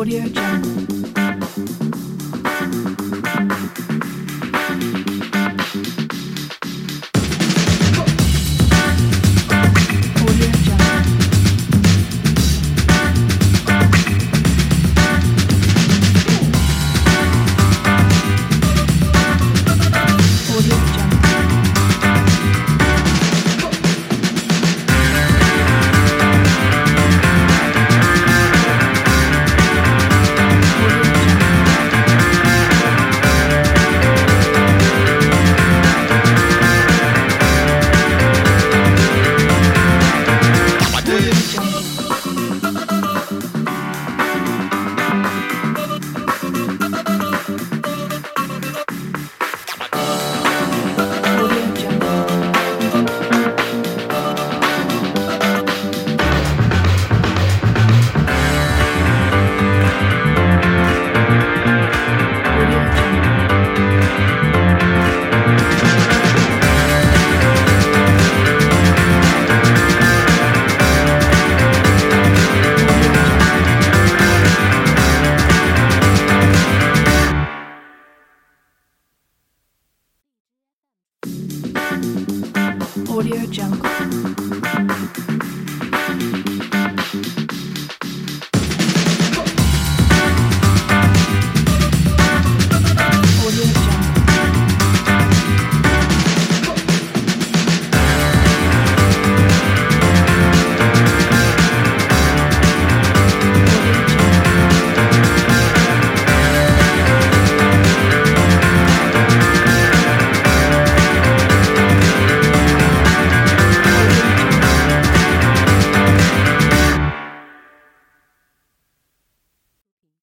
Audio Jungle. Audio Jungle.